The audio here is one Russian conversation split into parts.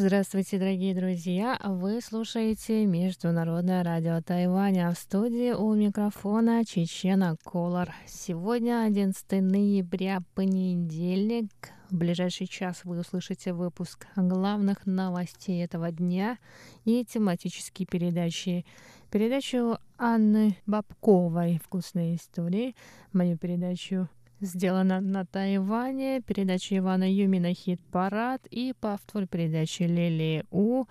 Здравствуйте, дорогие друзья! Вы слушаете Международное радио Тайваня. В студии у микрофона Чечена Колор. Сегодня 11 ноября, понедельник. В ближайший час вы услышите выпуск главных новостей этого дня и тематические передачи. Передачу Анны Бабковой «Вкусные истории», мою передачу сделана на Тайване, передача Ивана Юмина «Хит-парад» и повтор передачи Лили У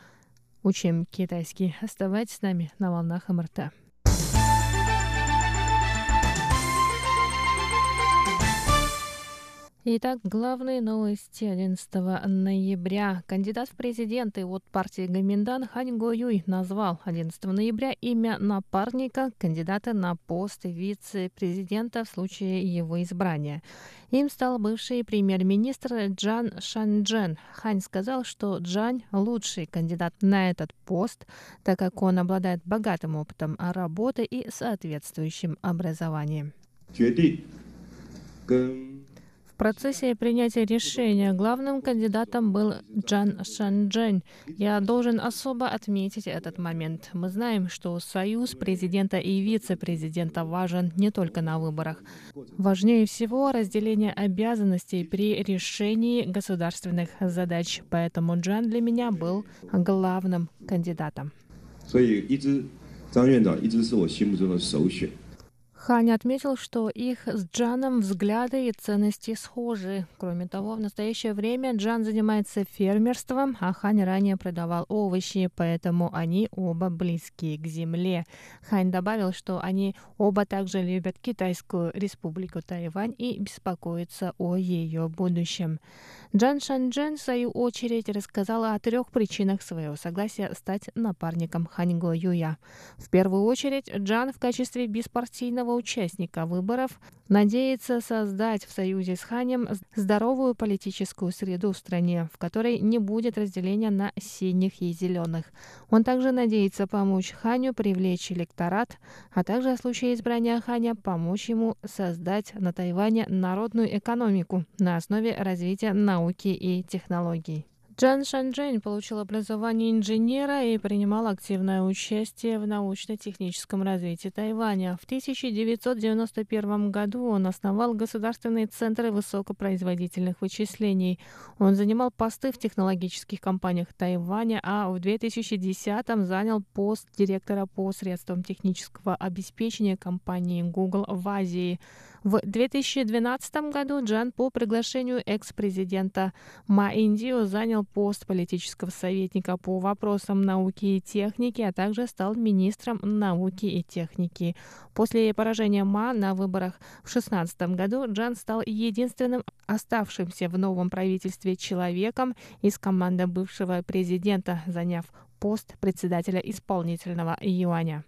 «Учим китайский». Оставайтесь с нами на волнах МРТ. Итак, главные новости 11 ноября. Кандидат в президенты от партии Гаминдан Хань Го Юй назвал 11 ноября имя напарника кандидата на пост вице-президента в случае его избрания. Им стал бывший премьер-министр Джан Шанджен. Хань сказал, что Джан – лучший кандидат на этот пост, так как он обладает богатым опытом работы и соответствующим образованием процессе принятия решения главным кандидатом был Джан Шанчжэнь. Я должен особо отметить этот момент. Мы знаем, что союз президента и вице-президента важен не только на выборах. Важнее всего разделение обязанностей при решении государственных задач. Поэтому Джан для меня был главным кандидатом. 所以一直张院长一直是我心目中的首选。 Хань отметил, что их с Джаном взгляды и ценности схожи. Кроме того, в настоящее время Джан занимается фермерством, а Хань ранее продавал овощи, поэтому они оба близкие к земле. Хань добавил, что они оба также любят Китайскую республику Тайвань и беспокоятся о ее будущем. Джан Шанчжэн, в свою очередь, рассказала о трех причинах своего согласия стать напарником Хань Го Юя. В первую очередь, Джан в качестве беспартийного участника выборов надеется создать в союзе с Ханем здоровую политическую среду в стране, в которой не будет разделения на синих и зеленых. Он также надеется помочь Ханю привлечь электорат, а также в случае избрания Ханя помочь ему создать на Тайване народную экономику на основе развития науки и технологий. Джан Шанчжэнь получил образование инженера и принимал активное участие в научно-техническом развитии Тайваня. В 1991 году он основал Государственный центр высокопроизводительных вычислений. Он занимал посты в технологических компаниях Тайваня, а в 2010 занял пост директора по средствам технического обеспечения компании Google в Азии. В 2012 году Джан по приглашению экс-президента Ма Индио занял пост политического советника по вопросам науки и техники, а также стал министром науки и техники. После поражения Ма на выборах в 2016 году Джан стал единственным оставшимся в новом правительстве человеком из команды бывшего президента, заняв пост председателя исполнительного юаня.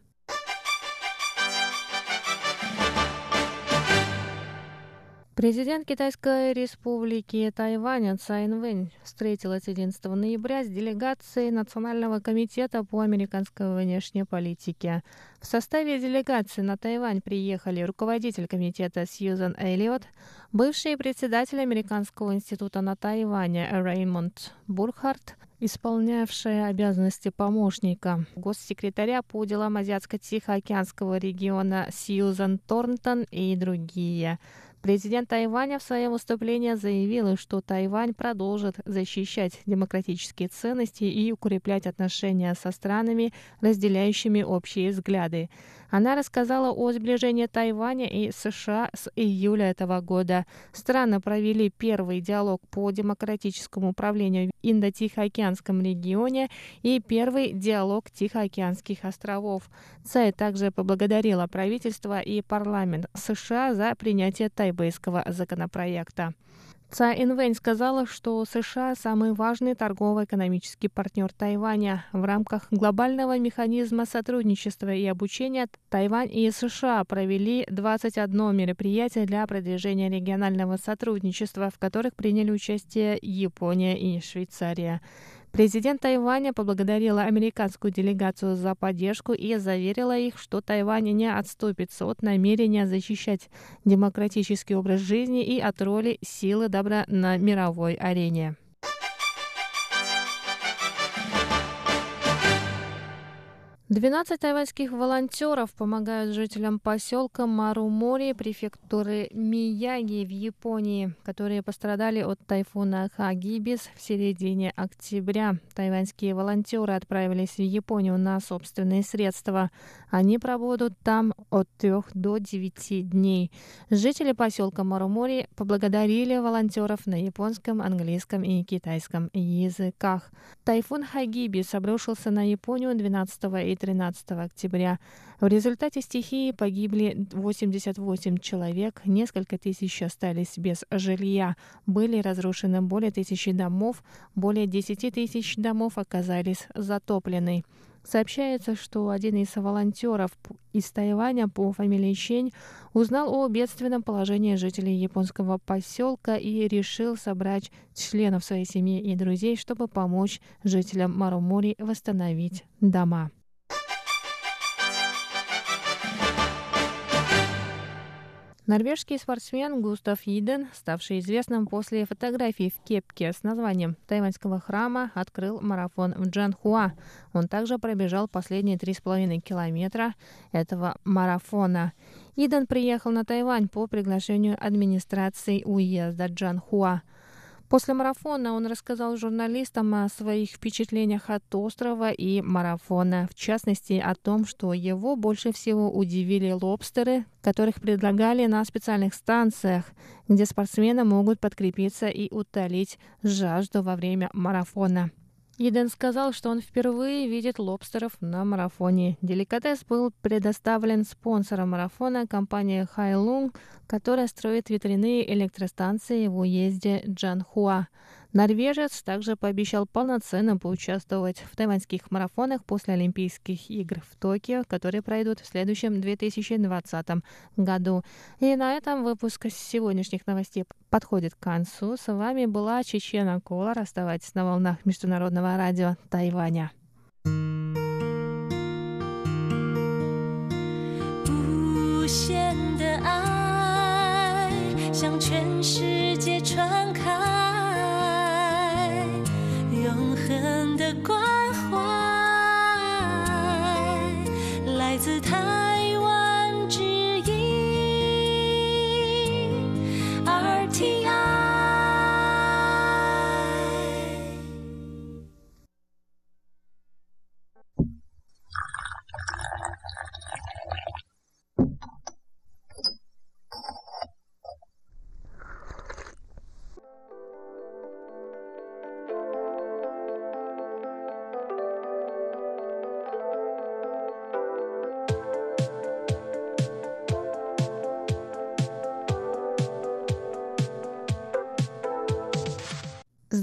Президент Китайской республики Тайвань Цай Инвэнь встретилась 11 ноября с делегацией Национального комитета по американской внешней политике. В составе делегации на Тайвань приехали руководитель комитета Сьюзан Эллиот, бывший председатель Американского института на Тайване Реймонд Бурхарт, исполнявшая обязанности помощника госсекретаря по делам Азиатско-Тихоокеанского региона Сьюзан Торнтон и другие – Президент Тайваня в своем выступлении заявил, что Тайвань продолжит защищать демократические ценности и укреплять отношения со странами, разделяющими общие взгляды. Она рассказала о сближении Тайваня и США с июля этого года. Страны провели первый диалог по демократическому управлению в Индо-Тихоокеанском регионе и первый диалог Тихоокеанских островов. Цай также поблагодарила правительство и парламент США за принятие тайбэйского законопроекта. Цай Инвэнь сказала, что США – самый важный торгово-экономический партнер Тайваня. В рамках глобального механизма сотрудничества и обучения Тайвань и США провели 21 мероприятие для продвижения регионального сотрудничества, в которых приняли участие Япония и Швейцария. Президент Тайваня поблагодарила американскую делегацию за поддержку и заверила их, что Тайвань не отступится от намерения защищать демократический образ жизни и от роли силы добра на мировой арене. 12 тайваньских волонтеров помогают жителям поселка Марумори префектуры Мияги в Японии, которые пострадали от тайфуна Хагибис в середине октября. Тайваньские волонтеры отправились в Японию на собственные средства. Они пробудут там от 3 до 9 дней. Жители поселка Марумори поблагодарили волонтеров на японском, английском и китайском языках. Тайфун Хагибис обрушился на Японию 12 и 13 октября. В результате стихии погибли 88 человек, несколько тысяч остались без жилья, были разрушены более тысячи домов, более 10 тысяч домов оказались затоплены. Сообщается, что один из волонтеров из Тайваня по фамилии Чень узнал о бедственном положении жителей японского поселка и решил собрать членов своей семьи и друзей, чтобы помочь жителям Марумори восстановить дома. Норвежский спортсмен Густав Иден, ставший известным после фотографий в кепке с названием тайваньского храма, открыл марафон в Джанхуа. Он также пробежал последние три с половиной километра этого марафона. Иден приехал на Тайвань по приглашению администрации уезда Джанхуа. После марафона он рассказал журналистам о своих впечатлениях от острова и марафона, в частности о том, что его больше всего удивили лобстеры, которых предлагали на специальных станциях, где спортсмены могут подкрепиться и утолить жажду во время марафона. Иден сказал, что он впервые видит лобстеров на марафоне. Деликатес был предоставлен спонсором марафона компанией Хайлунг, которая строит ветряные электростанции в уезде Джанхуа. Норвежец также пообещал полноценно поучаствовать в тайваньских марафонах после Олимпийских игр в Токио, которые пройдут в следующем 2020 году. И на этом выпуск сегодняшних новостей подходит к концу. С вами была Чечена Колор. Оставайтесь на волнах Международного радио Тайваня. 向全世界传 他。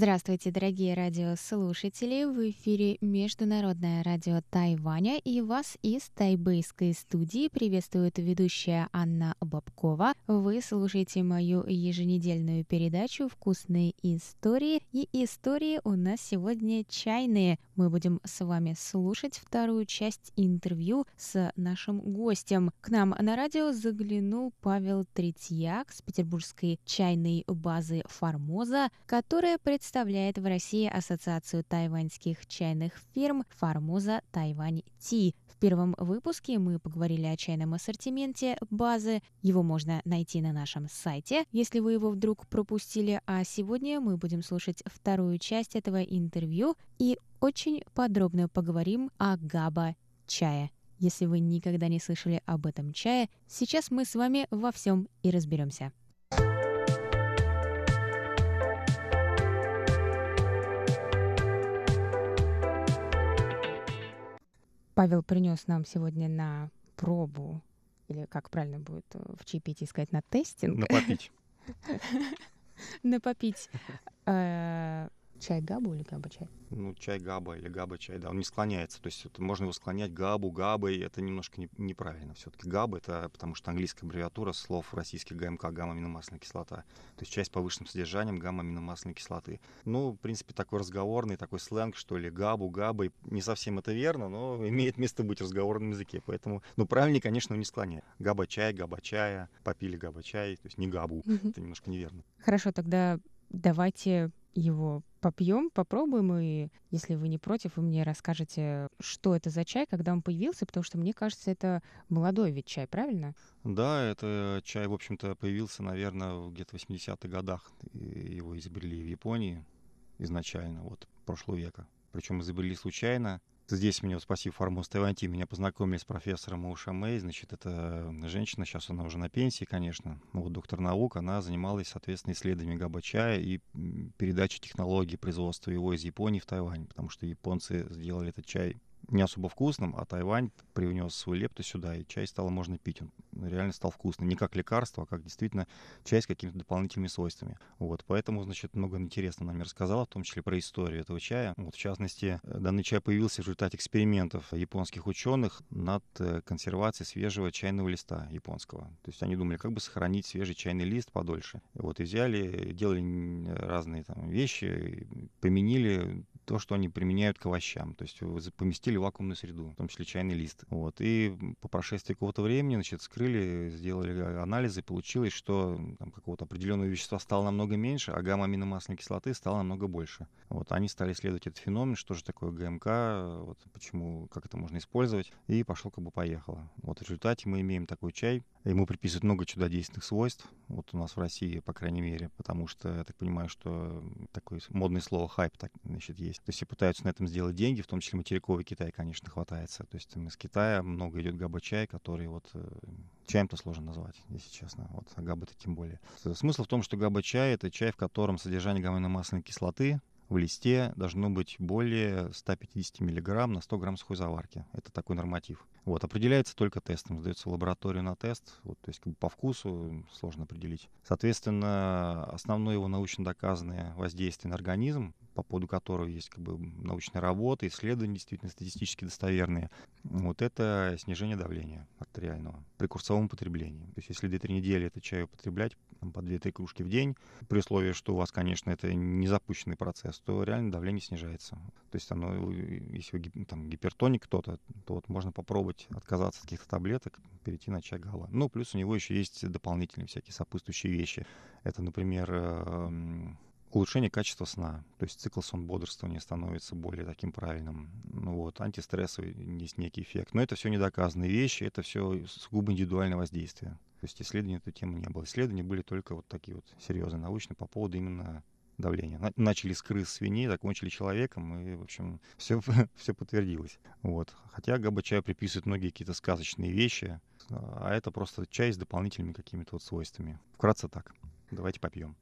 Здравствуйте, дорогие радиослушатели! В эфире Международное радио Тайваня и вас из тайбэйской студии приветствует ведущая Анна Бабкова. Вы слушаете мою еженедельную передачу «Вкусные истории». И истории у нас сегодня чайные. Мы будем с вами слушать вторую часть интервью с нашим гостем. К нам на радио заглянул Павел Третьяк с петербургской чайной базы «Формоза», которая представляет в России Ассоциацию тайваньских чайных фирм «Формоза Тайвань Ти». В первом выпуске мы поговорили о чайном ассортименте базы. Его можно найти на нашем сайте, если вы его вдруг пропустили. А сегодня мы будем слушать вторую часть этого интервью и очень подробно поговорим о габа чая. Если вы никогда не слышали об этом чае, сейчас мы с вами во всем и разберемся. Павел принес нам сегодня на пробу, или как правильно будет в чаепитии сказать, на тестинг. На попить. На попить э, Чай габу или габа чай? Ну, чай габа или габа чай, да, он не склоняется. То есть это можно его склонять габу, габой, это немножко не, неправильно. Все-таки габа это потому что английская аббревиатура слов российских ГМК, гамма-аминомасляная кислота. То есть чай с повышенным содержанием гамма-аминомасляной кислоты. Ну, в принципе, такой разговорный, такой сленг, что ли, габу, габой. Не совсем это верно, но имеет место быть в разговорном языке. Поэтому, ну, правильнее, конечно, не склонять. Габа чай, габа чая, попили габа чай, то есть не габу. Это немножко неверно. Хорошо, тогда давайте его попьем, попробуем, и если вы не против, вы мне расскажете, что это за чай, когда он появился, потому что мне кажется, это молодой вид чай, правильно? Да, это чай, в общем-то, появился, наверное, где-то в 80-х годах. Его изобрели в Японии изначально, вот, прошлого века. Причем изобрели случайно, Здесь меня, спасибо Формоз Тайванти, меня познакомили с профессором Уша Мэй. Значит, это женщина, сейчас она уже на пенсии, конечно, ну, вот доктор наук. Она занималась, соответственно, исследованием габачая и передачей технологий производства его из Японии в Тайвань, потому что японцы сделали этот чай не особо вкусным, а Тайвань привнес свою лепту сюда, и чай стало можно пить. Он реально стал вкусным. Не как лекарство, а как действительно чай с какими-то дополнительными свойствами. Вот, поэтому, значит, много интересного нам рассказала, в том числе про историю этого чая. Вот, в частности, данный чай появился в результате экспериментов японских ученых над э, консервацией свежего чайного листа японского. То есть они думали, как бы сохранить свежий чайный лист подольше. Вот и взяли, делали разные там вещи, применили то, что они применяют к овощам. То есть поместили в вакуумную среду, в том числе чайный лист. Вот. И по прошествии какого-то времени, значит, скрыли, сделали анализы, получилось, что там, какого-то определенного вещества стало намного меньше, а гамма-аминомасляной кислоты стало намного больше. Вот. Они стали исследовать этот феномен, что же такое ГМК, вот, почему, как это можно использовать, и пошло как бы поехало. Вот в результате мы имеем такой чай, Ему приписывают много чудодейственных свойств, вот у нас в России, по крайней мере, потому что я так понимаю, что такое модное слово хайп так, значит, есть. То есть все пытаются на этом сделать деньги, в том числе материковый Китай, конечно, хватается. То есть из Китая много идет габа-чай, который вот э, чаем-то сложно назвать, если честно. Вот, а габа-то тем более. Смысл в том, что габа-чай — это чай, в котором содержание гаммино-масляной кислоты в листе должно быть более 150 мг на 100 грамм сухой заварки. Это такой норматив. Вот, определяется только тестом, сдается в лабораторию на тест, вот, то есть как бы по вкусу сложно определить. Соответственно, основное его научно доказанное воздействие на организм, по поводу которого есть как бы научная работа, исследования действительно статистически достоверные, вот это снижение давления артериального при курсовом потреблении. То есть если 2-3 недели это чай употреблять по 2-3 кружки в день, при условии, что у вас, конечно, это не запущенный процесс, то реально давление снижается. То есть оно, если вы там, гипертоник кто-то, то вот можно попробовать попробовать отказаться от каких-то таблеток, перейти на чай гала. Ну, плюс у него еще есть дополнительные всякие сопутствующие вещи. Это, например, эм, улучшение качества сна. То есть цикл сон-бодрствования становится более таким правильным. Ну вот, антистрессовый есть некий эффект. Но это все недоказанные вещи, это все сугубо индивидуальное воздействие. То есть исследований эту тему не было. Исследования были только вот такие вот серьезные, научные по поводу именно давления. Начали с крыс, свиней, закончили человеком, и, в общем, все, все подтвердилось. Вот. Хотя габа-чаю приписывают многие какие-то сказочные вещи, а это просто чай с дополнительными какими-то вот свойствами. Вкратце так. Давайте попьем.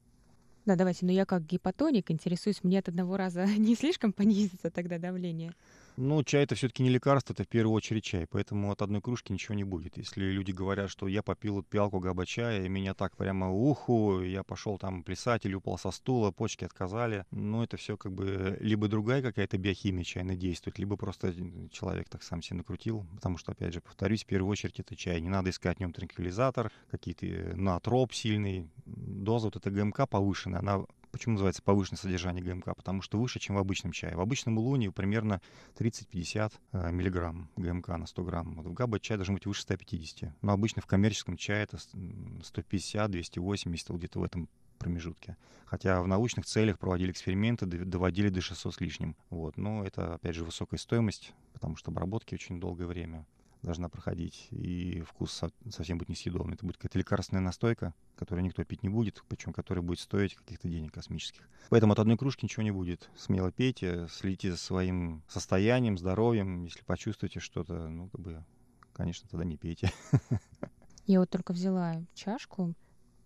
Да, давайте. Но я как гипотоник интересуюсь, мне от одного раза не слишком понизится тогда давление? Ну, чай это все-таки не лекарство, это в первую очередь чай, поэтому от одной кружки ничего не будет. Если люди говорят, что я попил пиалку габа чая, и меня так прямо уху, я пошел там плясать или упал со стула, почки отказали, ну, это все как бы либо другая какая-то биохимия чайно действует, либо просто человек так сам себе накрутил, потому что, опять же, повторюсь, в первую очередь это чай. Не надо искать в нем транквилизатор, какие-то э, натроп сильный, доза вот эта ГМК повышенная, она Почему называется повышенное содержание ГМК? Потому что выше, чем в обычном чае. В обычном улуне примерно 30-50 э, миллиграмм ГМК на 100 грамм. Вот в габа чай должен быть выше 150. Но обычно в коммерческом чае это 150, 280, вот где-то в этом промежутке. Хотя в научных целях проводили эксперименты, доводили до 600 с лишним. Вот. Но это, опять же, высокая стоимость, потому что обработки очень долгое время должна проходить, и вкус совсем будет несъедобный. Это будет какая-то лекарственная настойка, которую никто пить не будет, причем которая будет стоить каких-то денег космических. Поэтому от одной кружки ничего не будет. Смело пейте, следите за своим состоянием, здоровьем. Если почувствуете что-то, ну, как бы, конечно, тогда не пейте. Я вот только взяла чашку,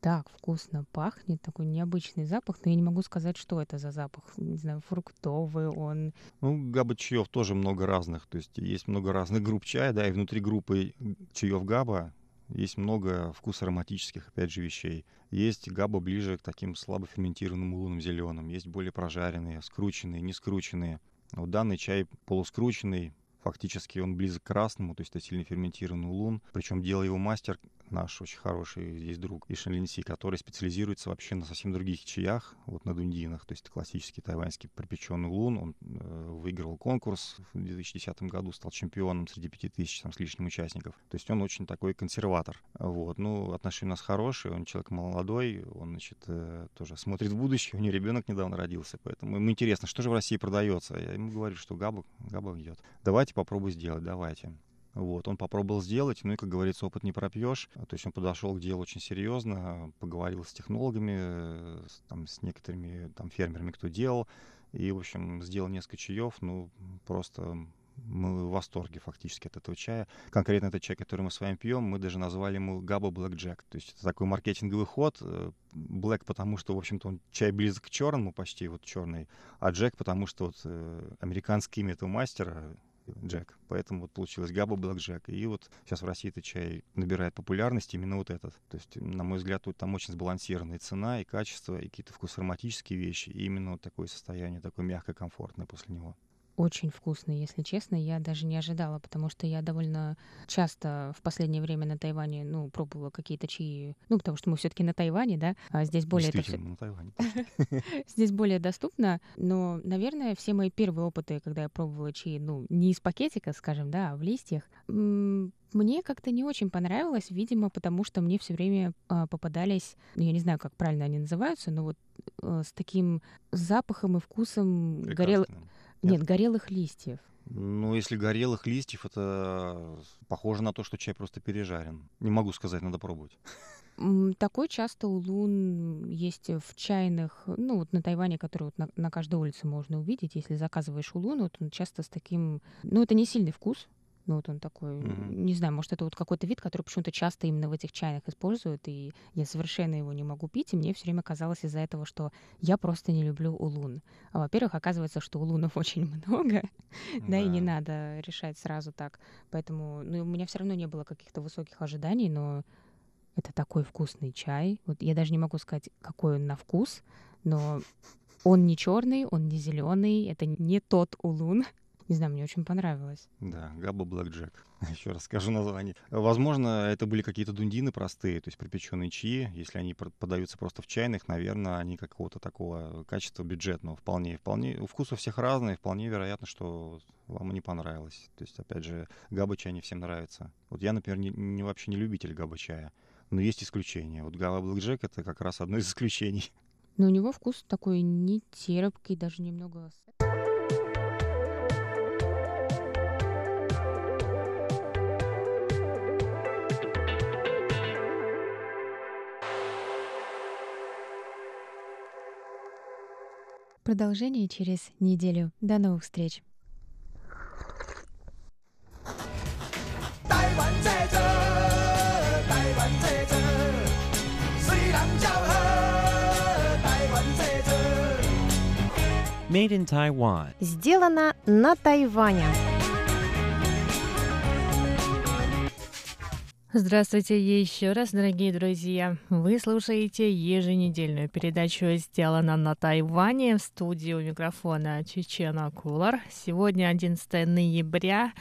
так вкусно пахнет, такой необычный запах, но я не могу сказать, что это за запах. Не знаю, фруктовый он. Ну, габа чаев тоже много разных. То есть есть много разных групп чая, да, и внутри группы чаев габа Есть много вкус ароматических, опять же, вещей. Есть габа ближе к таким слабо ферментированным лунным зеленым. Есть более прожаренные, скрученные, не скрученные. Вот данный чай полускрученный, фактически он близок к красному, то есть это сильно ферментированный лун. Причем делал его мастер наш очень хороший здесь друг Ишин Линси, который специализируется вообще на совсем других чаях, вот на дундинах, то есть классический тайваньский пропеченный лун. Он э, выиграл конкурс в 2010 году, стал чемпионом среди 5000 там, с лишним участников. То есть он очень такой консерватор. Вот. Ну, отношения у нас хорошие, он человек молодой, он, значит, э, тоже смотрит в будущее, у него ребенок недавно родился, поэтому ему интересно, что же в России продается. Я ему говорю, что габа, габа идет. Давайте попробуй сделать, давайте. Вот, он попробовал сделать, ну и, как говорится, опыт не пропьешь. То есть он подошел к делу очень серьезно, поговорил с технологами, с, там, с некоторыми там, фермерами, кто делал. И, в общем, сделал несколько чаев, ну, просто мы в восторге фактически от этого чая. Конкретно этот чай, который мы с вами пьем, мы даже назвали ему Габа Black Jack. То есть это такой маркетинговый ход. Э, Black, потому что, в общем-то, он чай близок к черному, почти вот черный, а Джек, потому что вот э, американское имя этого мастера, Джек. Поэтому вот получилось Габа Блэк Джек. И вот сейчас в России этот чай набирает популярность именно вот этот. То есть, на мой взгляд, тут там очень сбалансированная цена и качество, и какие-то вкусоароматические вещи. И именно вот такое состояние, такое мягкое, комфортное после него очень вкусный, если честно. Я даже не ожидала, потому что я довольно часто в последнее время на Тайване, ну, пробовала какие-то чаи, ну, потому что мы все таки на Тайване, да, а здесь более это все... на Тайване. Здесь более доступно, но, наверное, все мои первые опыты, когда я пробовала чаи, ну, не из пакетика, скажем, да, а в листьях, мне как-то не очень понравилось, видимо, потому что мне все время э, попадались, ну, я не знаю, как правильно они называются, но вот э, с таким запахом и вкусом горел... Нет, горелых листьев. Ну, если горелых листьев, это похоже на то, что чай просто пережарен. Не могу сказать, надо пробовать. Такой часто улун есть в чайных, ну вот на Тайване, который вот на, на каждой улице можно увидеть, если заказываешь улун, вот он часто с таким, ну это не сильный вкус, ну, вот он такой, mm-hmm. не знаю, может, это вот какой-то вид, который почему-то часто именно в этих чайных используют, и я совершенно его не могу пить, и мне все время казалось из-за этого, что я просто не люблю улун. А, во-первых, оказывается, что улунов очень много, да, и не надо решать сразу так. Поэтому, ну, у меня все равно не было каких-то высоких ожиданий, но это такой вкусный чай. Вот я даже не могу сказать, какой он на вкус, но он не черный, он не зеленый, это не тот улун, не знаю, мне очень понравилось. Да, Габа Блэк Джек. Еще раз скажу название. Возможно, это были какие-то дундины простые, то есть припеченные чаи. Если они подаются просто в чайных, наверное, они какого-то такого качества бюджетного. Вполне, вполне. Вкус у всех разный, вполне вероятно, что вам не понравилось. То есть, опять же, габа чай не всем нравится. Вот я, например, не, не вообще не любитель габа чая. Но есть исключения. Вот Габа Блэк Джек — это как раз одно из исключений. Но у него вкус такой не терпкий, даже немного Продолжение через неделю. До новых встреч! Made in Taiwan. Сделано на Тайване. Здравствуйте еще раз, дорогие друзья. Вы слушаете еженедельную передачу «Сделано на Тайване» в студии у микрофона Чечена Кулар. Сегодня 11 ноября,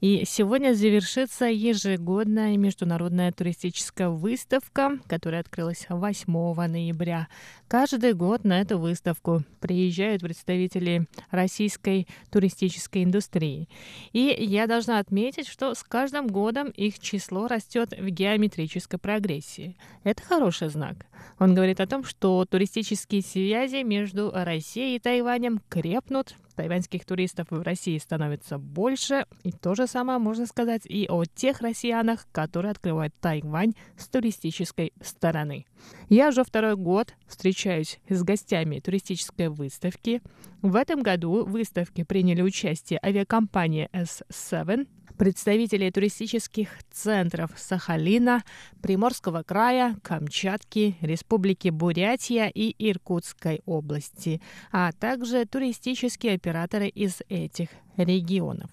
и сегодня завершится ежегодная международная туристическая выставка, которая открылась 8 ноября. Каждый год на эту выставку приезжают представители российской туристической индустрии. И я должна отметить, что с каждым годом их число растет растет в геометрической прогрессии. Это хороший знак. Он говорит о том, что туристические связи между Россией и Тайванем крепнут, тайваньских туристов в России становится больше, и то же самое можно сказать и о тех россиянах, которые открывают Тайвань с туристической стороны. Я уже второй год встречаюсь с гостями туристической выставки. В этом году в выставке приняли участие авиакомпания S7, представителей туристических центров Сахалина, Приморского края, Камчатки, Республики Бурятия и Иркутской области, а также туристические операторы из этих регионов.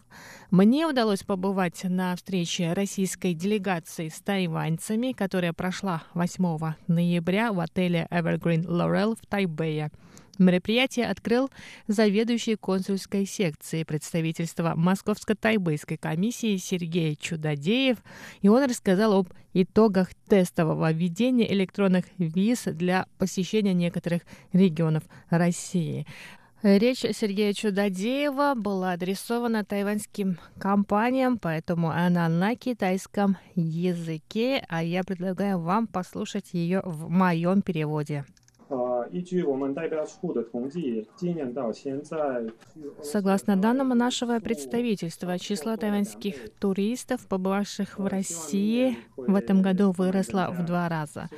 Мне удалось побывать на встрече российской делегации с тайваньцами, которая прошла 8 ноября в отеле Evergreen Laurel в Тайбэе. Мероприятие открыл заведующий консульской секции представительства Московско-Тайбэйской комиссии Сергей Чудодеев, и он рассказал об итогах тестового введения электронных виз для посещения некоторых регионов России. Речь Сергея Чудодеева была адресована тайваньским компаниям, поэтому она на китайском языке, а я предлагаю вам послушать ее в моем переводе. Согласно данным нашего представительства, число тайваньских туристов, побывавших в России, в этом году выросло в два раза.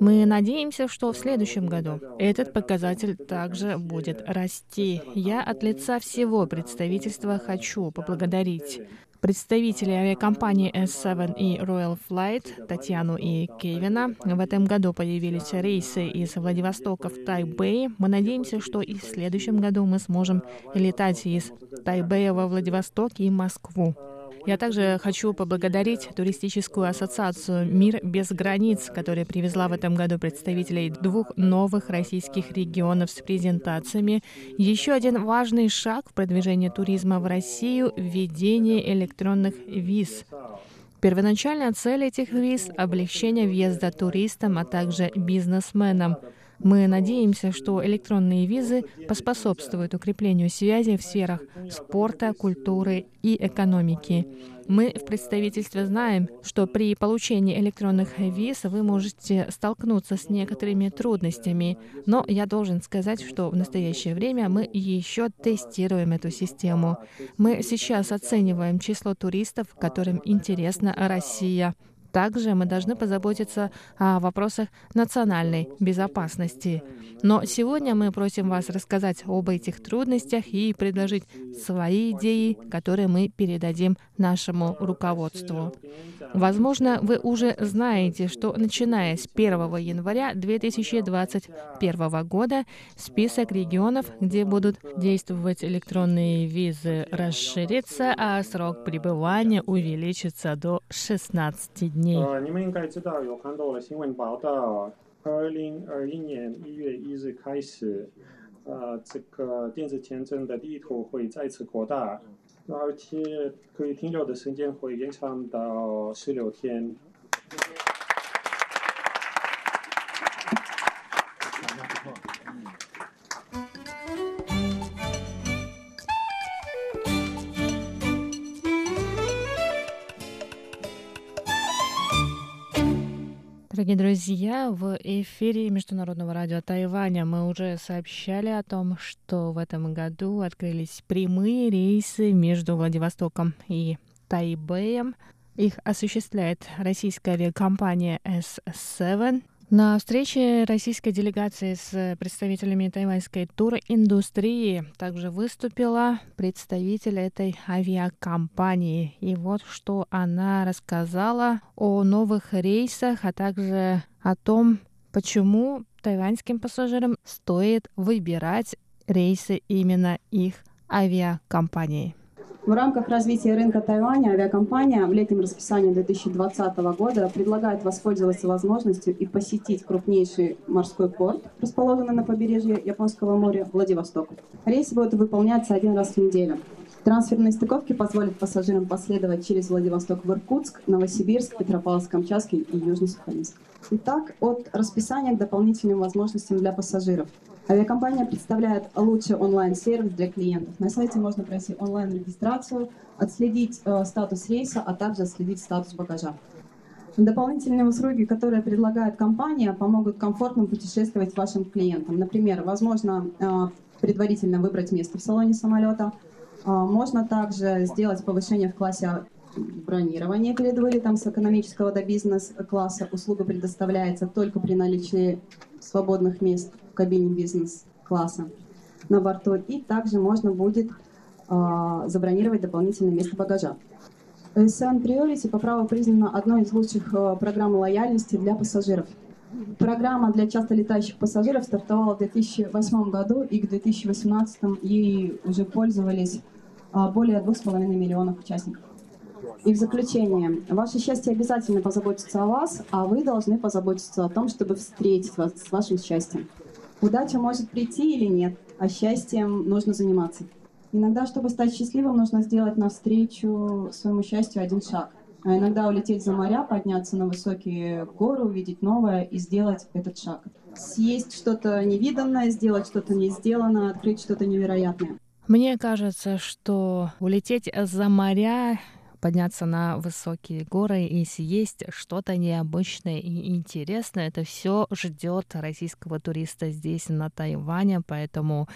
Мы надеемся, что в следующем году этот показатель также будет расти. Я от лица всего представительства хочу поблагодарить представителей авиакомпании S7 и Royal Flight Татьяну и Кевина. В этом году появились рейсы из Владивостока в Тайбэй. Мы надеемся, что и в следующем году мы сможем летать из Тайбэя во Владивосток и Москву. Я также хочу поблагодарить туристическую ассоциацию «Мир без границ», которая привезла в этом году представителей двух новых российских регионов с презентациями. Еще один важный шаг в продвижении туризма в Россию — введение электронных виз. Первоначальная цель этих виз — облегчение въезда туристам, а также бизнесменам — мы надеемся, что электронные визы поспособствуют укреплению связи в сферах спорта, культуры и экономики. Мы в представительстве знаем, что при получении электронных виз вы можете столкнуться с некоторыми трудностями, но я должен сказать, что в настоящее время мы еще тестируем эту систему. Мы сейчас оцениваем число туристов, которым интересна Россия. Также мы должны позаботиться о вопросах национальной безопасности. Но сегодня мы просим вас рассказать об этих трудностях и предложить свои идеи, которые мы передадим нашему руководству. Возможно, вы уже знаете, что начиная с 1 января 2021 года список регионов, где будут действовать электронные визы, расширится, а срок пребывания увеличится до 16 дней. 二零二一年一月一日开始，呃，这个电子签证的地图会再次扩大， 而且可以停留的时间会延长到十六天。Дорогие друзья, в эфире Международного радио Тайваня мы уже сообщали о том, что в этом году открылись прямые рейсы между Владивостоком и Тайбэем. Их осуществляет российская авиакомпания S7. На встрече российской делегации с представителями тайваньской туриндустрии также выступила представитель этой авиакомпании. И вот что она рассказала о новых рейсах, а также о том, почему тайваньским пассажирам стоит выбирать рейсы именно их авиакомпании. В рамках развития рынка Тайваня авиакомпания в летнем расписании 2020 года предлагает воспользоваться возможностью и посетить крупнейший морской порт, расположенный на побережье Японского моря, Владивосток. Рейсы будут выполняться один раз в неделю. Трансферные стыковки позволят пассажирам последовать через Владивосток в Иркутск, Новосибирск, Петропавловск-Камчатский и Южно-Сахалинск. Итак, от расписания к дополнительным возможностям для пассажиров. Авиакомпания представляет лучший онлайн-сервис для клиентов. На сайте можно пройти онлайн-регистрацию, отследить э, статус рейса, а также отследить статус багажа. Дополнительные услуги, которые предлагает компания, помогут комфортно путешествовать вашим клиентам. Например, возможно э, предварительно выбрать место в салоне самолета. Э, можно также сделать повышение в классе бронирования перед вылетом с экономического до бизнес-класса. Услуга предоставляется только при наличии свободных мест кабине бизнес-класса на борту. И также можно будет э, забронировать дополнительное место багажа. SN Priority по праву признана одной из лучших э, программ лояльности для пассажиров. Программа для часто летающих пассажиров стартовала в 2008 году, и к 2018 ей уже пользовались а, более 2,5 миллионов участников. И в заключение, ваше счастье обязательно позаботится о вас, а вы должны позаботиться о том, чтобы встретить вас с вашим счастьем. Удача может прийти или нет, а счастьем нужно заниматься. Иногда, чтобы стать счастливым, нужно сделать навстречу своему счастью один шаг. А иногда улететь за моря, подняться на высокие горы, увидеть новое и сделать этот шаг. Съесть что-то невиданное, сделать что-то не сделано, открыть что-то невероятное. Мне кажется, что улететь за моря подняться на высокие горы и съесть что-то необычное и интересное. Это все ждет российского туриста здесь, на Тайване, поэтому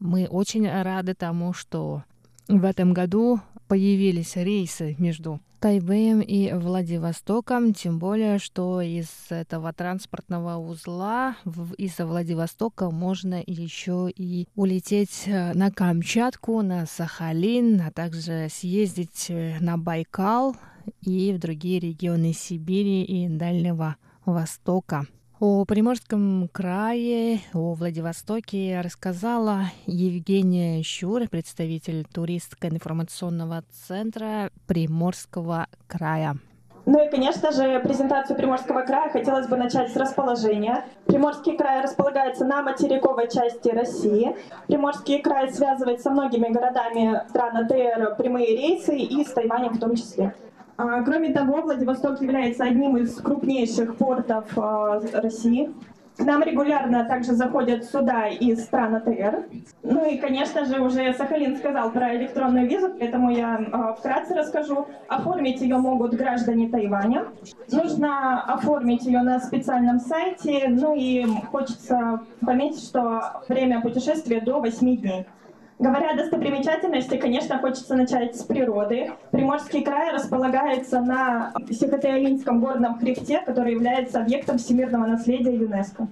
мы очень рады тому, что в этом году появились рейсы между Тайбэем и Владивостоком, тем более, что из этого транспортного узла из Владивостока можно еще и улететь э, на Камчатку, на Сахалин, а также съездить э, на Байкал и в другие регионы Сибири и Дальнего Востока. О Приморском крае, о Владивостоке рассказала Евгения Щур, представитель туристско-информационного центра Приморского края. Ну и, конечно же, презентацию Приморского края хотелось бы начать с расположения. Приморский край располагается на материковой части России. Приморский край связывает со многими городами стран АТР прямые рейсы и с Тайванем в том числе. А, кроме того, Владивосток является одним из крупнейших портов а, России. К нам регулярно также заходят суда из стран АТР. Ну и, конечно же, уже Сахалин сказал про электронную визу, поэтому я э, вкратце расскажу. Оформить ее могут граждане Тайваня. Нужно оформить ее на специальном сайте. Ну и хочется пометить, что время путешествия до 8 дней. Говоря о достопримечательности, конечно, хочется начать с природы. Приморский край располагается на Сихотеолинском горном хребте, который является объектом всемирного наследия ЮНЕСКО.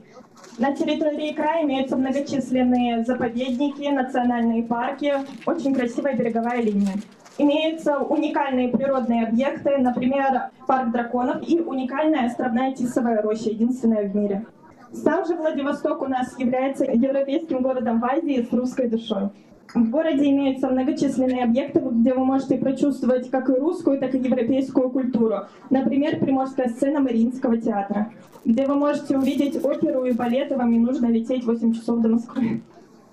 На территории края имеются многочисленные заповедники, национальные парки, очень красивая береговая линия. Имеются уникальные природные объекты, например, парк драконов и уникальная островная тисовая роща, единственная в мире. Сам же Владивосток у нас является европейским городом в Азии с русской душой. В городе имеются многочисленные объекты, где вы можете прочувствовать как и русскую, так и европейскую культуру. Например, Приморская сцена Мариинского театра, где вы можете увидеть оперу и балет, и вам не нужно лететь 8 часов до Москвы.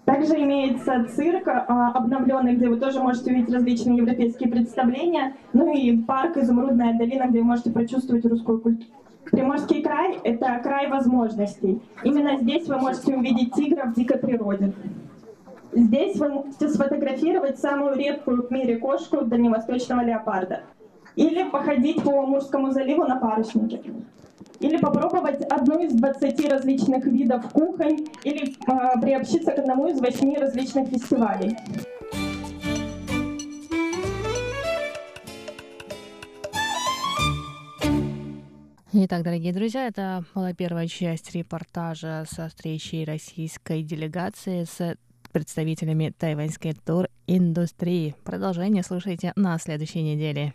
Также имеется цирк а, обновленный, где вы тоже можете увидеть различные европейские представления. Ну и парк «Изумрудная долина», где вы можете прочувствовать русскую культуру. Приморский край — это край возможностей. Именно здесь вы можете увидеть тигра в дикой природе. Здесь вы можете сфотографировать самую редкую в мире кошку дальневосточного леопарда. Или походить по Мурскому заливу на паруснике. Или попробовать одну из 20 различных видов кухонь. Или э, приобщиться к одному из восьми различных фестивалей. Итак, дорогие друзья, это была первая часть репортажа со встречи российской делегации с представителями тайваньской тур-индустрии. Продолжение слушайте на следующей неделе.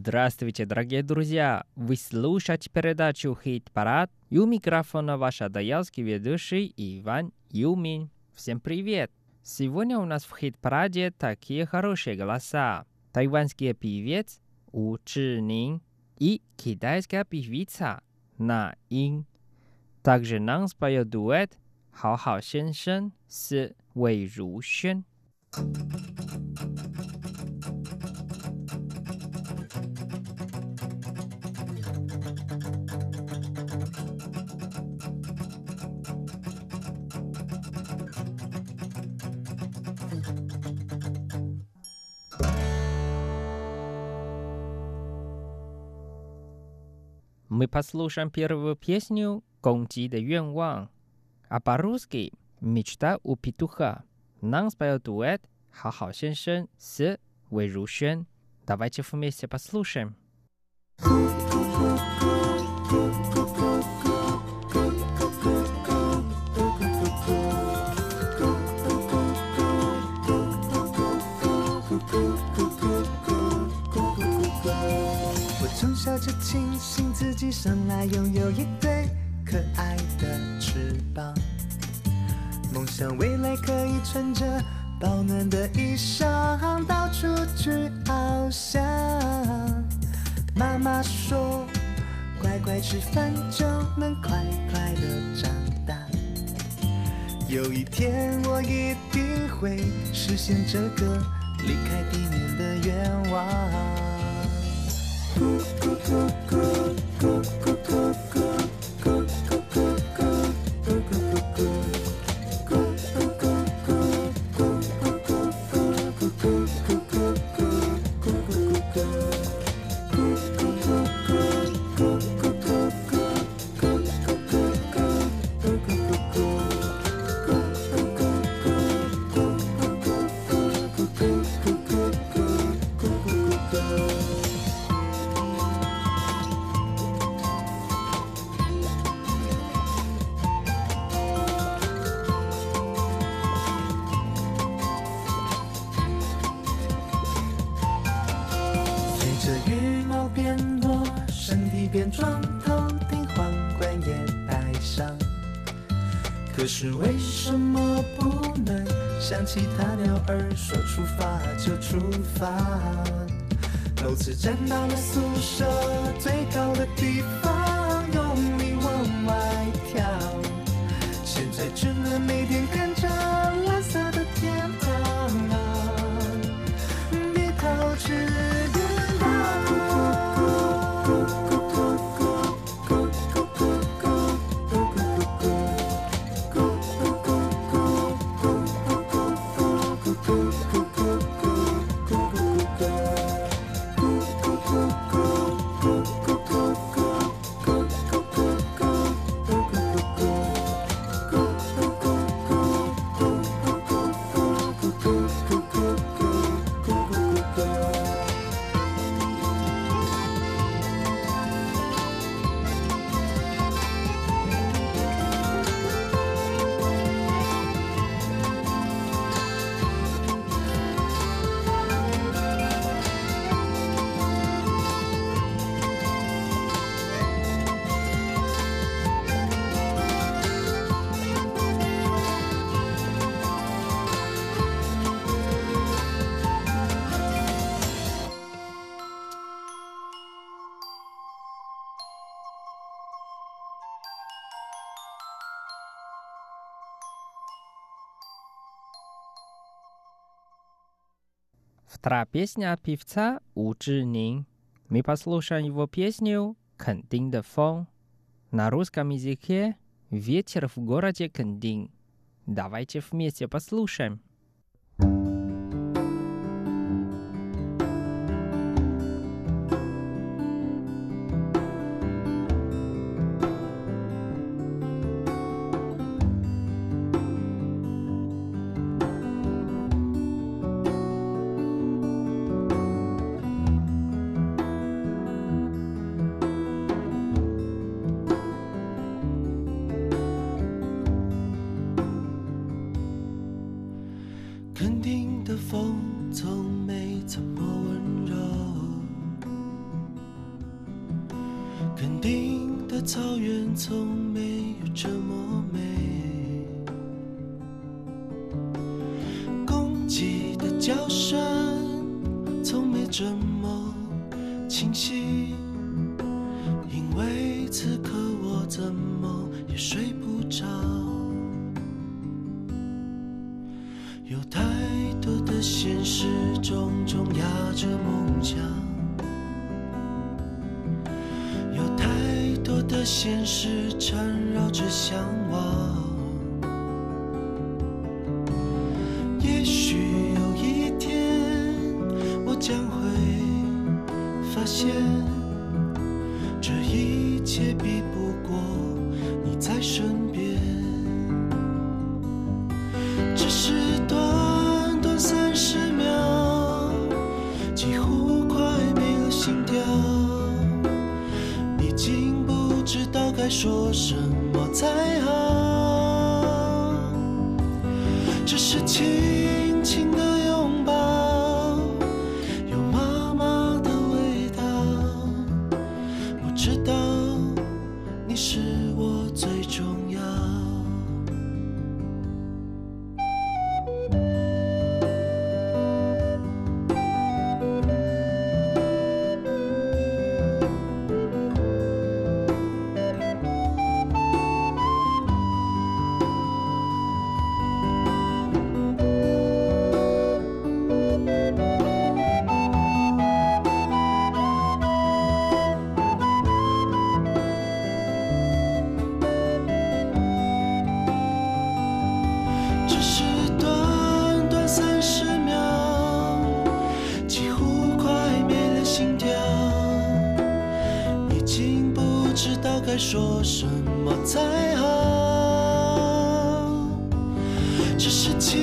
Здравствуйте, дорогие друзья! Вы слушаете передачу «Хит-парад» и у микрофона ваш адаялский ведущий Иван Юмин. Всем привет! Сегодня у нас в «Хит-параде» такие хорошие голоса. Тайванский певец У Чжинин и китайская певица На Ин. Также нам споет дуэт «Хао-хао 先生» с Вэй Ру Xuan. Мы послушаем первую песню «Гонги де Юанван», а по-русски «Мечта у петуха». Нам споет дуэт «Хао Хао Сен с Вэй Рушен. Давайте вместе послушаем. 就庆幸自己生来拥有一对可爱的翅膀，梦想未来可以穿着保暖的衣裳到处去翱翔。妈妈说，乖乖吃饭就能快快的长大。有一天我一定会实现这个离开地面的愿望。cook, cook, cook, cook, cook. 像其他鸟儿说出发就出发？某次站到了宿舍最高的地方，Вторая песня певца У Чжинин. Мы послушаем его песню «Кандин де фон». На русском языке «Ветер в городе Кандин». Давайте вместе послушаем. 这么清晰，因为此刻我怎么也睡不着。有太多的现实重重压着梦想，有太多的现实缠绕着向往。什么才好？只是记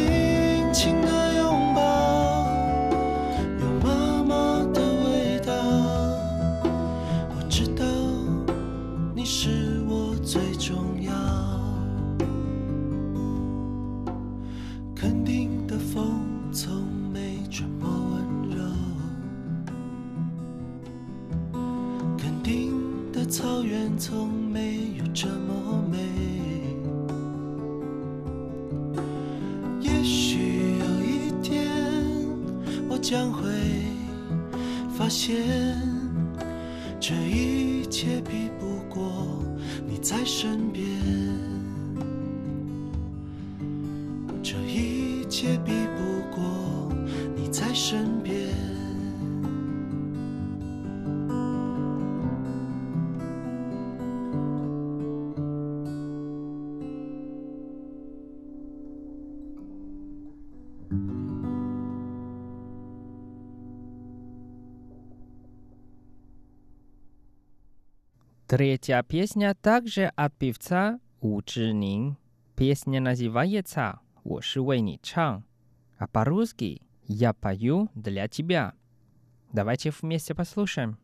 Третья песня также от певца У Чжинин. Песня называется «我是为你唱», а по-русски «Я пою для тебя». Давайте вместе послушаем.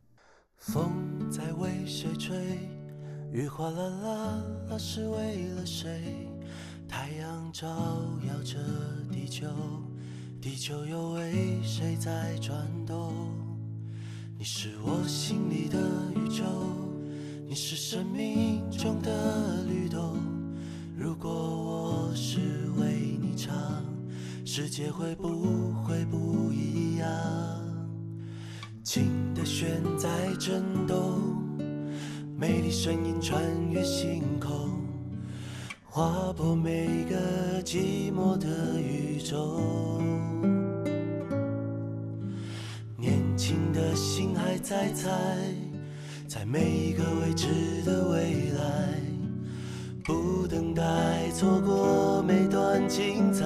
风在为谁吹？雨哗啦啦啦是为了谁？太阳照耀着地球，地球又为谁在转动？你是我心里的宇宙。 你是生命中的律动，如果我是为你唱，世界会不会不一样？琴的弦在震动，美丽声音穿越星空，划破每个寂寞的宇宙。年轻的心还在猜。在每一个未知的未来，不等待错过每段精彩。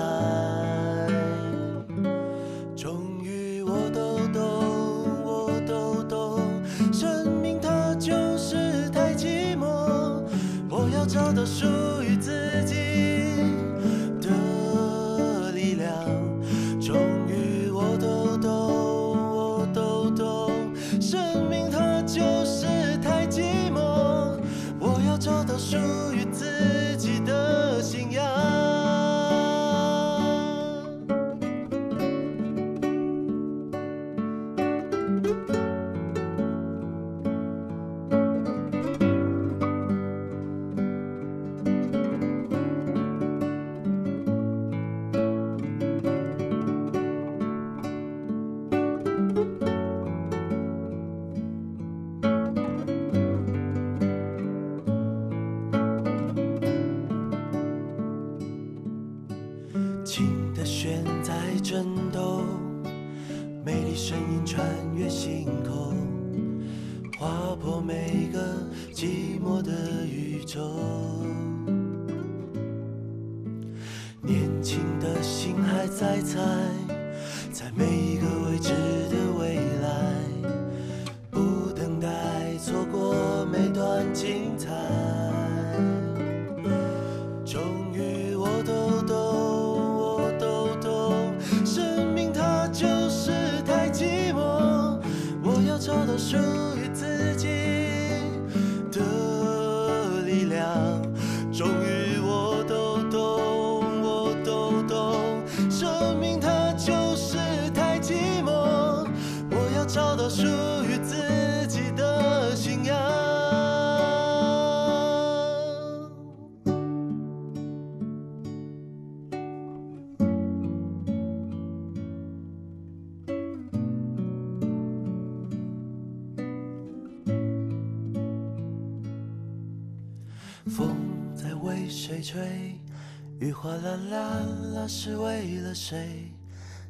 啦啦啦是为了谁？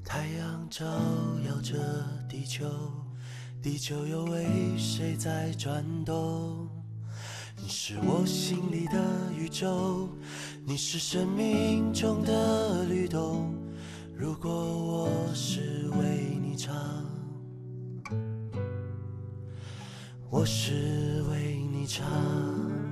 太阳照耀着地球，地球又为谁在转动？你是我心里的宇宙，你是生命中的律动。如果我是为你唱，我是为你唱。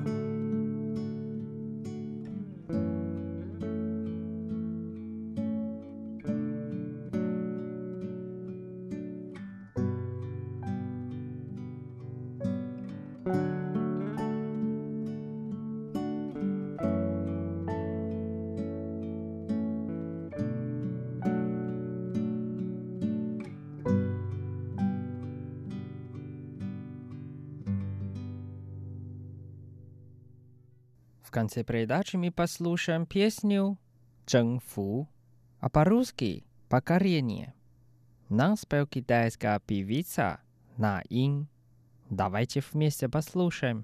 Конце передачи мы послушаем песню «Чжэнфу», а по-русски «Покорение». Нам спел китайская певица На Ин. Давайте вместе послушаем.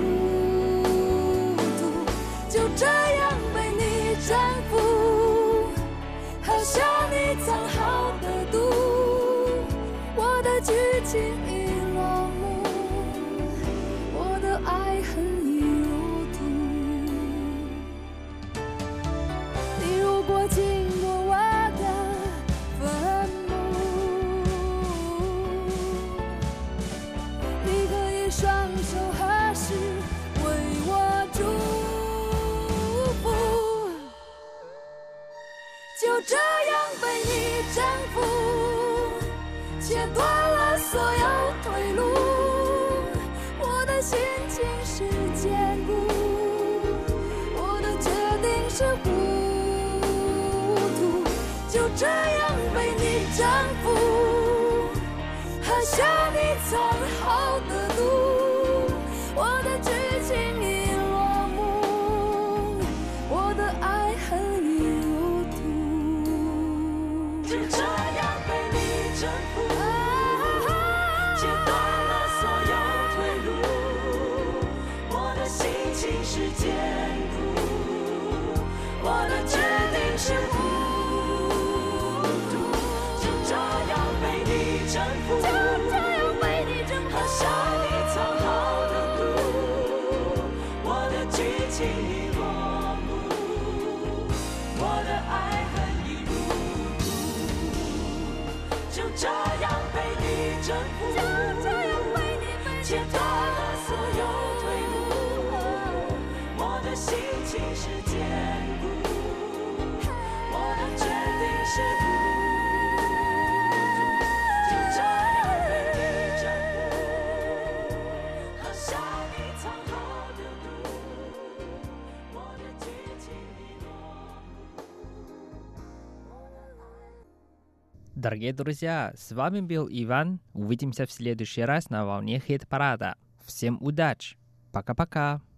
Дорогие друзья, с вами был Иван. Увидимся в следующий раз на волне хит-парада. Всем удачи. Пока-пока. “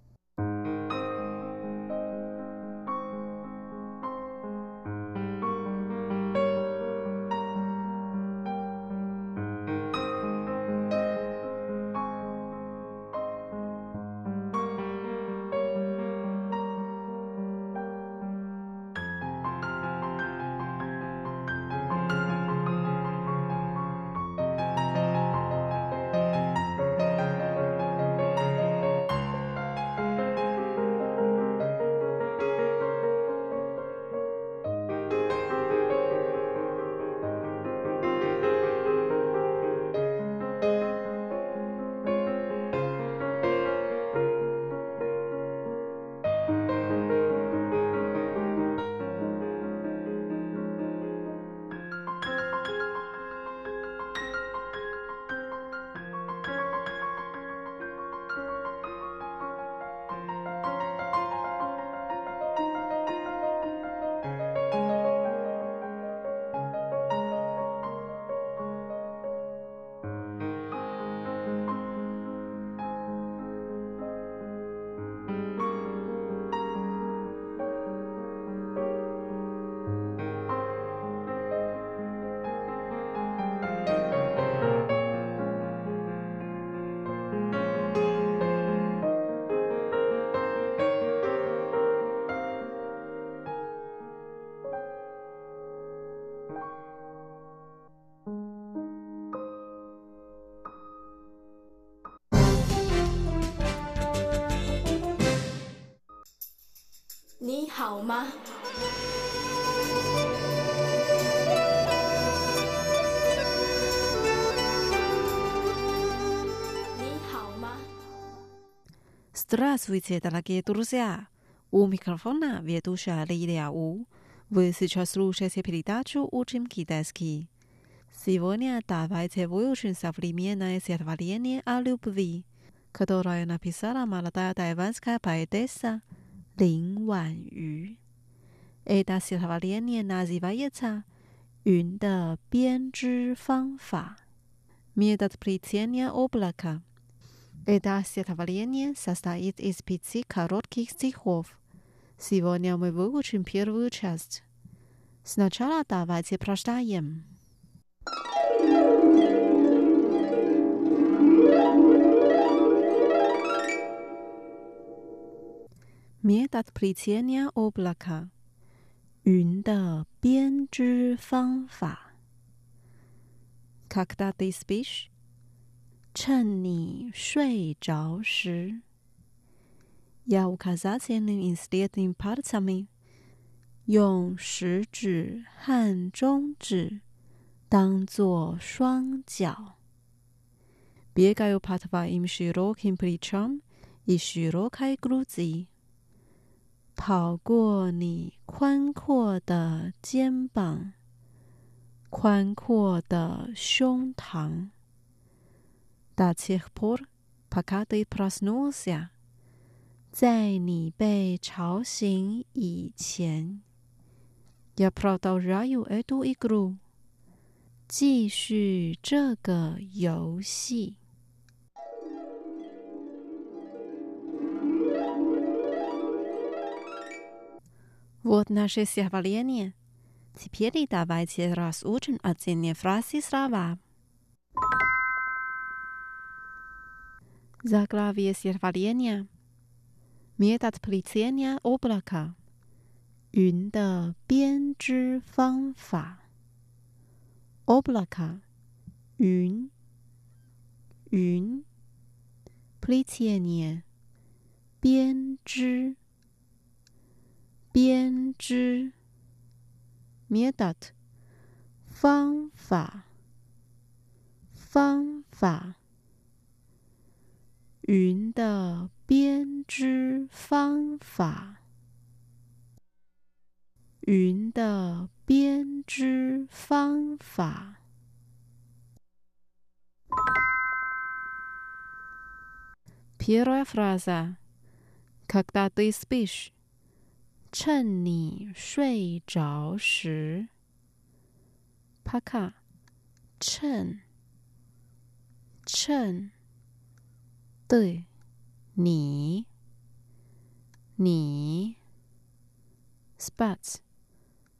好吗？Здравствуйте, дорогие друзья! У микрофона ведущая Лилия У. Вы сейчас слушаете передачу «Учим китайский». Сегодня давайте выучим современное стихотворение о любви, которое написала молодая тайванская поэтесса Лин Ваню. Это стихотворение называется «Юн的编织方法» метод плетения облака. Это стихотворение состоит из пяти коротких стихов. Сегодня мы выучим первую часть. Сначала давайте прочитаем. mir dat pricenia oblaka，云的编织方法 cut that this fish 趁你睡着时 yawu kazakiya ning instead impart something 用食指和中指当做双脚 bigeya pathfinding shiro kim procham ishirokai gruzi 跑过你宽阔的肩膀，宽阔的胸膛。До тех пор, пока ты проснулся，在你被吵醒以前。Я продолжаю эту игру，继续这个游戏。 Вот наше стихотворение. Теперь давайте разучим отдельные фразы слова. Заглавие стихотворения. Метод плетения облака. 云的编织方法。Облака，云，云。Плетение，编织。 编织，метод，方法，方法，云的编织方法，云的编织方法。Первая фраза. Когда ты спишь. 趁你睡着时，帕卡，趁，趁，对，你，你，spots，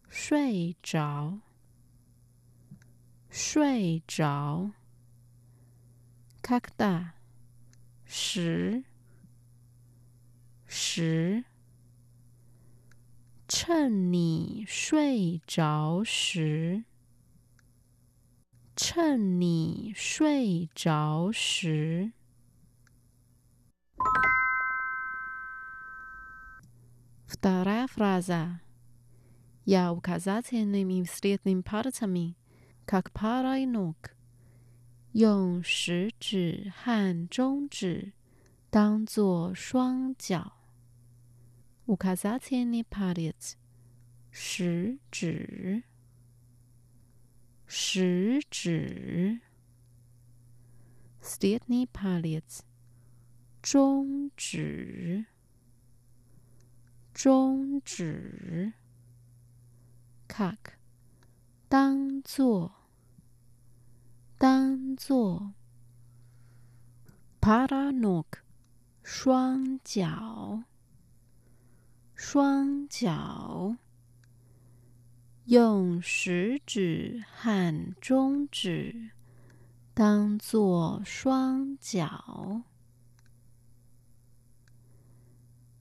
睡着，睡着，卡克达，十，十。趁你睡着时，趁你睡着时。Вторая фраза. Я указательными средними пальцами, как парой ног, 用食指和中指当做双脚。 Указательный палец，食指，食指。Средний палец，中指，中指。Как，当做，当做。Пара ног，双脚。 双脚用食指和中指当做双脚。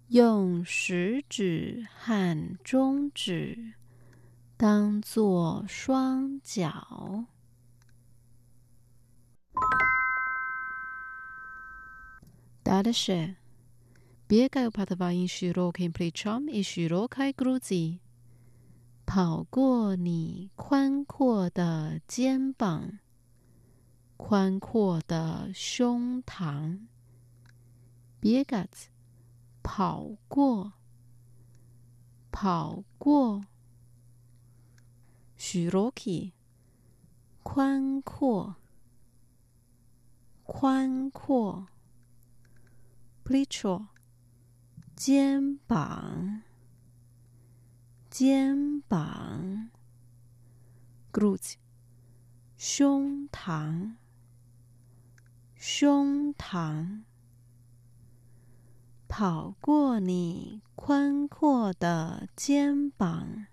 用食指和中指当做双脚。打的是。别盖有帕特瓦，也许罗开 play trom，也许罗开 guzzi，跑过你宽阔的肩膀，宽阔的胸膛，别盖子，跑过，跑过，许罗开，宽阔，宽阔，play trom。肩膀，肩膀，грудь，胸膛，胸膛，跑过你宽阔的肩膀，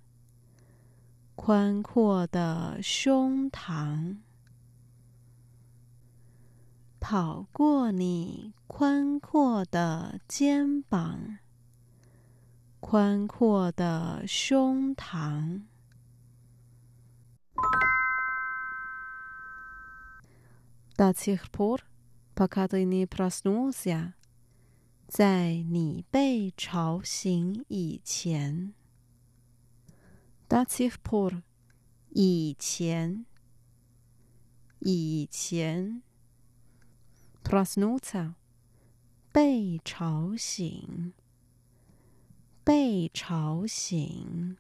宽阔的胸膛。 跑过你宽阔的肩膀，宽阔的胸膛。До тех пор, пока ты не проснулся，在你被吵醒以前。До тех пор，以前，以前。 Pronuncia，被吵醒。 被吵醒，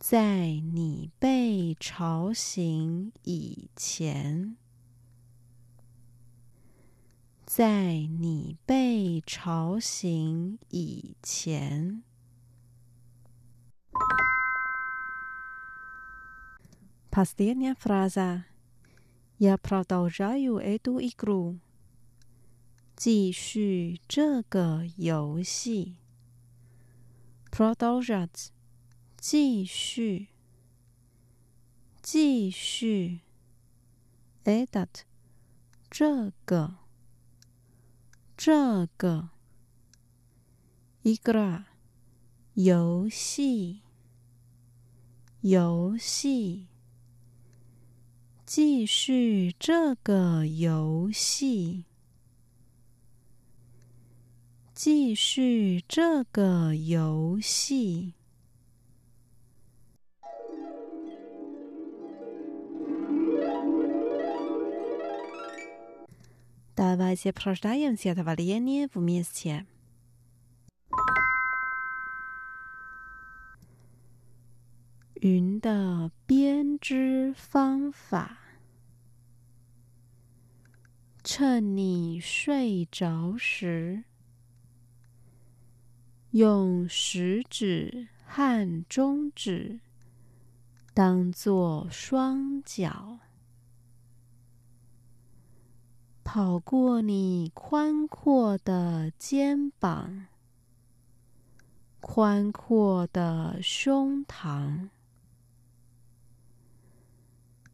在你被吵醒以前，在你被吵醒以前。Последняя фраза. Я продолжаю эту игру. 继续这个游戏。Продолжать. 继续，继续。Этот. 这个，这个。Игра. 游戏，游戏。 继续这个游戏，继续这个游戏。Давайте прочитаем стихотворение вместе. 云的编织方法。 趁你睡着时，用食指和中指当做双脚，跑过你宽阔的肩膀、宽阔的胸膛。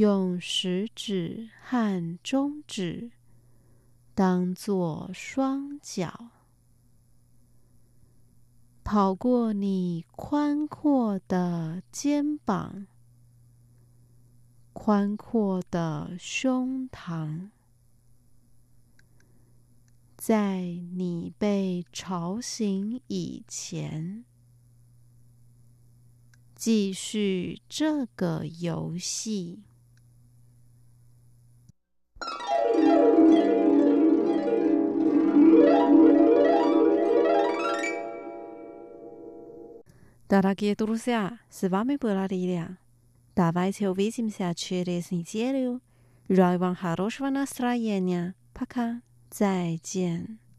用食指和中指当做双脚，跑过你宽阔的肩膀、宽阔的胸膛，在你被吵醒以前，继续这个游戏。Дорогие друзья, с вами была Лилия. Давайте увидимся через неделю. Желаю вам хорошего настроения. Пока. 再见。